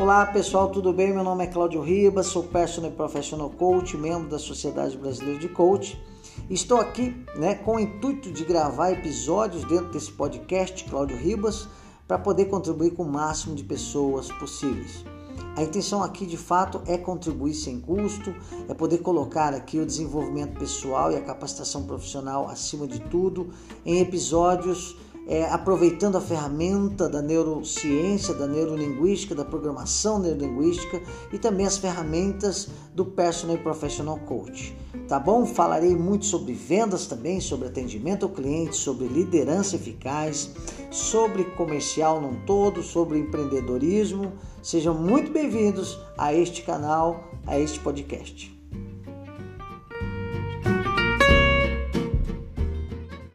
Olá pessoal, tudo bem? Meu nome é Cláudio Ribas, sou Personal Professional Coach, membro da Sociedade Brasileira de Coach. Estou aqui né, com o intuito de gravar episódios dentro desse podcast, Cláudio Ribas, para poder contribuir com o máximo de pessoas possíveis. A intenção aqui de fato é contribuir sem custo, é poder colocar aqui o desenvolvimento pessoal e a capacitação profissional acima de tudo em episódios é, aproveitando a ferramenta da neurociência, da neurolinguística, da programação neurolinguística e também as ferramentas do Personal Professional Coach. Tá bom? Falarei muito sobre vendas também, sobre atendimento ao cliente, sobre liderança eficaz, sobre comercial num todo, sobre empreendedorismo. Sejam muito bem-vindos a este canal, a este podcast.